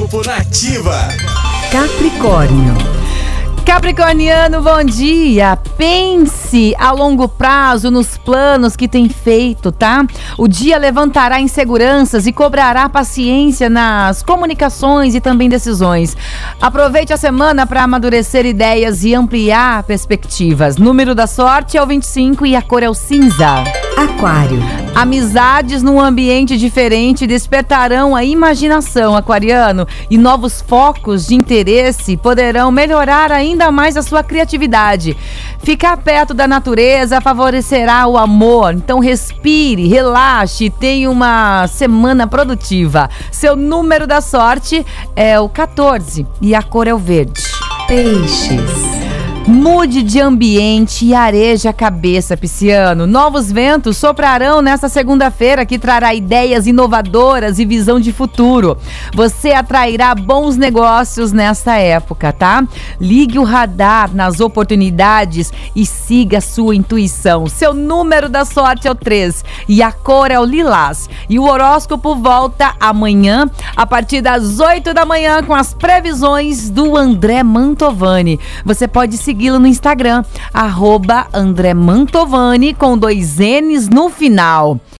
Horóscopo Nativa. Capricórnio. Capricorniano, bom dia. Pense a longo prazo nos planos que tem feito, tá? O dia levantará inseguranças e cobrará paciência nas comunicações e também decisões. Aproveite a semana para amadurecer ideias e ampliar perspectivas. Número da sorte é o 25 e a cor é o cinza. Aquário. Amizades num ambiente diferente despertarão a imaginação, aquariano, e novos focos de interesse poderão melhorar ainda mais a sua criatividade. Ficar perto da natureza favorecerá o amor, então respire, relaxe e tenha uma semana produtiva. Seu número da sorte é o 14 e a cor é o verde. Peixes. Mude de ambiente e areja a cabeça, Pisciano. Novos ventos soprarão nesta segunda-feira que trará ideias inovadoras e visão de futuro. Você atrairá bons negócios nesta época, tá? Ligue o radar nas oportunidades e siga sua intuição. Seu número da sorte é o 3 e a cor é o lilás. E o horóscopo volta amanhã a partir das 8 da manhã com as previsões do André Mantovani. Você pode segui-lo no Instagram, arroba André Mantovani, com dois N's no final.